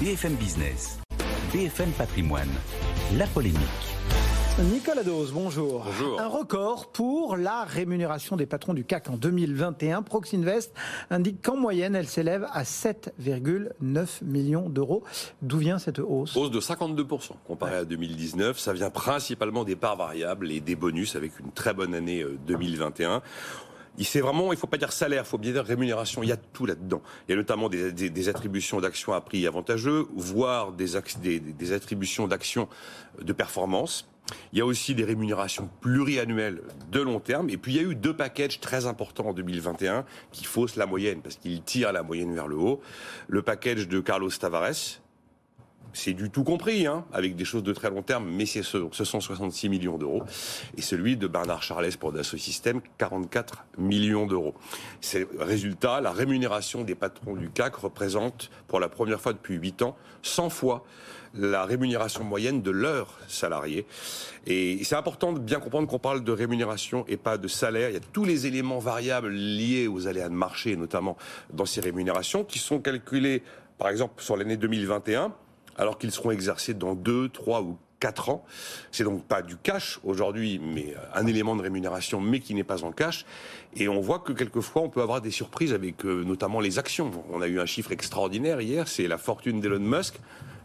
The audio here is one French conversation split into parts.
BFM Business, BFM Patrimoine, la polémique. Nicolas Dose, bonjour. Bonjour. Un record pour la rémunération des patrons du CAC en 2021. Proxinvest indique qu'en moyenne, elle s'élève à 7,9 millions d'euros. D'où vient cette hausse? Hausse de 52% comparé à 2019. Ça vient principalement des parts variables et des bonus avec une très bonne année euh, 2021. Il c'est vraiment, il faut pas dire salaire, il faut bien dire rémunération. Il y a tout là-dedans. Il y a notamment des, attributions d'actions à prix avantageux, voire des- des attributions d'actions de performance. Il y a aussi des rémunérations pluriannuelles de long terme. Et puis, il y a eu deux packages très importants en 2021 qui faussent la moyenne parce qu'ils tirent la moyenne vers le haut. Le package de Carlos Tavares, c'est du tout compris, hein, avec des choses de très long terme, mais c'est ce, sont 66 millions d'euros. Et celui de Bernard Charles pour Dassault Systèmes, 44 millions d'euros. C'est résultat, la rémunération des patrons du CAC représente, pour la première fois depuis 8 ans, 100 fois la rémunération moyenne de leurs salariés. Et c'est important de bien comprendre qu'on parle de rémunération et pas de salaire. Il y a tous les éléments variables liés aux aléas de marché, notamment dans ces rémunérations, qui sont calculés, par exemple, sur l'année 2021 alors qu'ils seront exercés dans 2, 3 ou 4 ans. C'est donc pas du cash aujourd'hui, mais un élément de rémunération, mais qui n'est pas en cash. Et on voit que quelquefois, on peut avoir des surprises avec euh, notamment les actions. On a eu un chiffre extraordinaire hier, c'est la fortune d'Elon Musk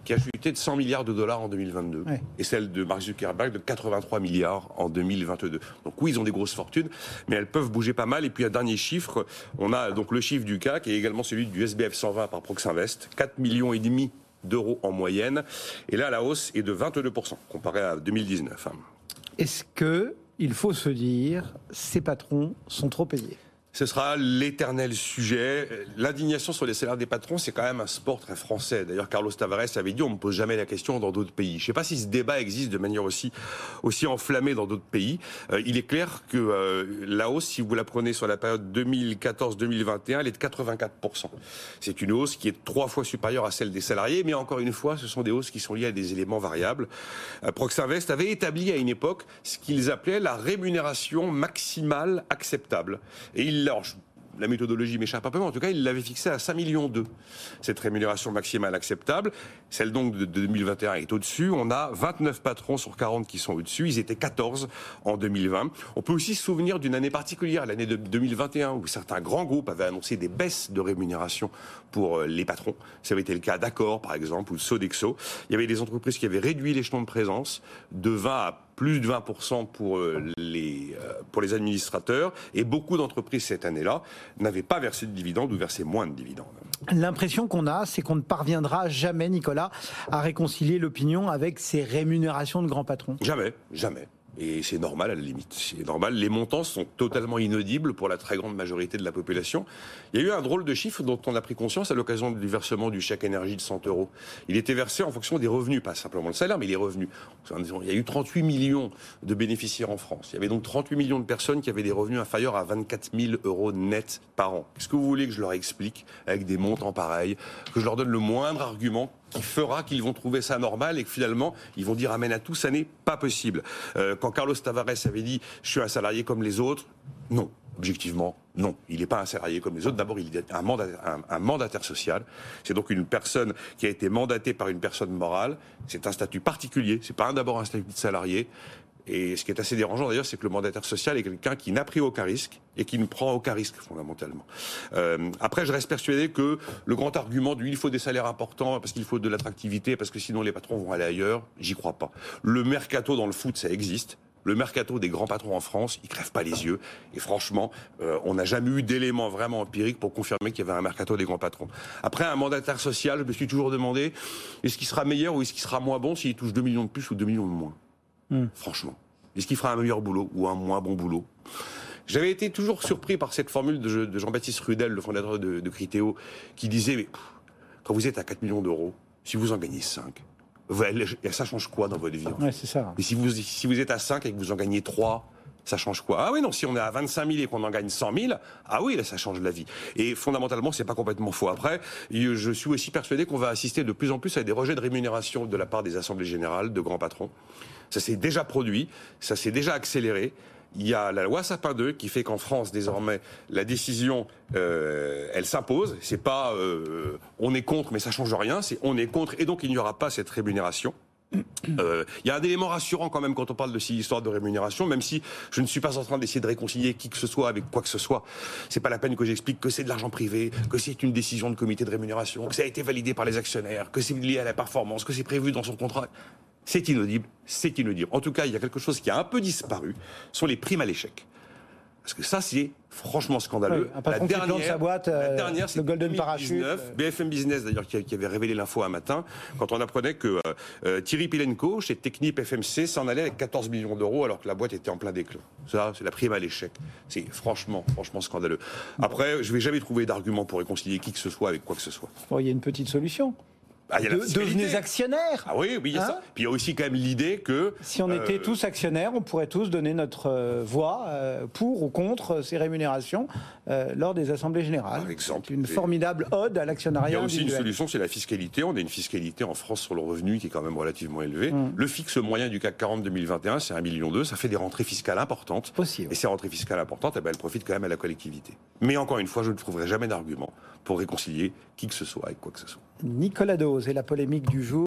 qui a chuté de 100 milliards de dollars en 2022 Ouais. et celle de Mark Zuckerberg de 83 milliards en 2022. Donc oui, ils ont des grosses fortunes, mais elles peuvent bouger pas mal. Et puis un dernier chiffre, on a donc le chiffre du CAC et également celui du SBF 120 par Proxinvest, 4 millions et demi d'euros en moyenne. Et là, la hausse est de 22% comparé à 2019. hein. Est-ce que il faut se dire ces patrons sont trop payés? Ce sera l'éternel sujet. L'indignation sur les salaires des patrons, c'est quand même un sport très français. D'ailleurs, Carlos Tavares avait dit on ne pose jamais la question dans d'autres pays. Je ne sais pas si ce débat existe de manière aussi, aussi enflammée dans d'autres pays. Euh, il est clair que euh, la hausse, si vous la prenez sur la période 2014-2021, elle est de 84%. C'est une hausse qui est trois fois supérieure à celle des salariés, mais encore une fois, ce sont des hausses qui sont liées à des éléments variables. Euh, Proxinvest avait établi à une époque ce qu'ils appelaient la rémunération maximale acceptable. La méthodologie m'échappe un peu, mais en tout cas, il l'avait fixée à 5 millions d'euros. Cette rémunération maximale acceptable, celle donc de 2021 est au-dessus. On a 29 patrons sur 40 qui sont au-dessus. Ils étaient 14 en 2020. On peut aussi se souvenir d'une année particulière, l'année de 2021, où certains grands groupes avaient annoncé des baisses de rémunération pour euh, les patrons. Ça avait été le cas d'Accor, par exemple, ou de Sodexo. Il y avait des entreprises qui avaient réduit l'échelon de présence de 20 à plus de 20% pour euh, les, euh, pour les administrateurs. Et beaucoup d'entreprises cette année-là n'avaient pas versé de dividendes ou versé moins de dividendes. L'impression qu'on a, c'est qu'on ne parviendra jamais, Nicolas, à réconcilier l'opinion avec ces rémunérations de grands patrons. Jamais, jamais. Et c'est normal à la limite. C'est normal. Les montants sont totalement inaudibles pour la très grande majorité de la population. Il y a eu un drôle de chiffre dont on a pris conscience à l'occasion du versement du chèque énergie de 100 euros. Il était versé en fonction des revenus, pas simplement le salaire, mais les revenus. Il y a eu 38 millions de bénéficiaires en France. Il y avait donc 38 millions de personnes qui avaient des revenus inférieurs à 24 000 euros net par an. Qu'est-ce que vous voulez que je leur explique avec des montants pareils, que je leur donne le moindre argument qui fera qu'ils vont trouver ça normal et que finalement ils vont dire amen à tout, ça n'est pas possible. Euh, quand Carlos Tavares avait dit je suis un salarié comme les autres, non. Objectivement, non. Il n'est pas un salarié comme les autres. D'abord, il est un mandataire, un, mandataire social. C'est donc une personne qui a été mandatée par une personne morale. C'est un statut particulier. C'est pas d'abord un statut de salarié. Et ce qui est assez dérangeant d'ailleurs, c'est que le mandataire social est quelqu'un qui n'a pris aucun risque et qui ne prend aucun risque fondamentalement. Euh, après, je reste persuadé que le grand argument du il faut des salaires importants parce qu'il faut de l'attractivité parce que sinon les patrons vont aller ailleurs, j'y crois pas. Le mercato dans le foot, ça existe. Le mercato des grands patrons en France, ils crèvent pas les yeux. Et franchement, euh, on n'a jamais eu d'éléments vraiment empiriques pour confirmer qu'il y avait un mercato des grands patrons. Après, un mandataire social, je me suis toujours demandé, est-ce qu'il sera meilleur ou est-ce qu'il sera moins bon s'il touche 2 millions de plus ou 2 millions de moins? Franchement. Est-ce qu'il fera un meilleur boulot ou un moins bon boulot J'avais été toujours surpris par cette formule de, Jean-Baptiste Rudel, le fondateur de, de Critéo, qui disait, mais quand vous êtes à 4 millions d'euros, si vous en gagnez 5, ça change quoi dans votre vie Ouais, c'est ça. mais si vous, si vous êtes à 5 et que vous en gagnez 3, ça change quoi? Ah oui, non, si on est à 25 000 et qu'on en gagne 100 000, ah oui, là, ça change la vie. Et fondamentalement, c'est pas complètement faux. Après, je suis aussi persuadé qu'on va assister de plus en plus à des rejets de rémunération de la part des assemblées générales, de grands patrons. Ça s'est déjà produit, ça s'est déjà accéléré. il y a la loi Sapin 2 qui fait qu'en France, désormais, la décision, euh, elle s'impose. C'est pas euh, on est contre, mais ça change rien. C'est on est contre, et donc il n'y aura pas cette rémunération. Euh, Il y a un élément rassurant quand même quand on parle de ces histoires de rémunération, même si je ne suis pas en train d'essayer de réconcilier qui que ce soit avec quoi que ce soit. C'est pas la peine que j'explique que c'est de l'argent privé, que c'est une décision de comité de rémunération, que ça a été validé par les actionnaires, que c'est lié à la performance, que c'est prévu dans son contrat. C'est inaudible, c'est inaudible. En tout cas, il y a quelque chose qui a un peu disparu, sont les primes à l'échec. Parce que ça, c'est franchement scandaleux. Oui, patron qui plante sa boîte, la euh, dernière, le Golden 2019, Parachute. BFM Business d'ailleurs qui, qui avait révélé l'info un matin quand on apprenait que euh, euh, Thierry Pilenko chez Technip FMC s'en allait avec 14 millions d'euros alors que la boîte était en plein déclin. Ça, c'est la prime à l'échec. C'est franchement, franchement scandaleux. Après, je vais jamais trouver d'argument pour réconcilier qui que ce soit avec quoi que ce soit. Bon, il y a une petite solution. Ah, De- devenez actionnaires. Ah oui, oui, il y a Hein ça. Puis il y a aussi quand même l'idée que Si on euh, était tous actionnaires, on pourrait tous donner notre euh, voix euh, pour ou contre ces rémunérations euh, lors des assemblées générales. Par exemple. C'est une formidable ode à Il y l'actionnariat a aussi une solution, c'est la fiscalité. On a une fiscalité en France sur le revenu qui est quand même relativement élevée. Mm. Le fixe moyen du CAC 40 2021, c'est 1,2 million. Ça fait des rentrées fiscales importantes. Possible. Et ces rentrées fiscales importantes, eh ben, elles profitent quand même à la collectivité. Mais encore une fois, je ne trouverai jamais d'argument pour réconcilier qui que ce soit avec quoi que ce soit. Nicolas Dose et la polémique du jour.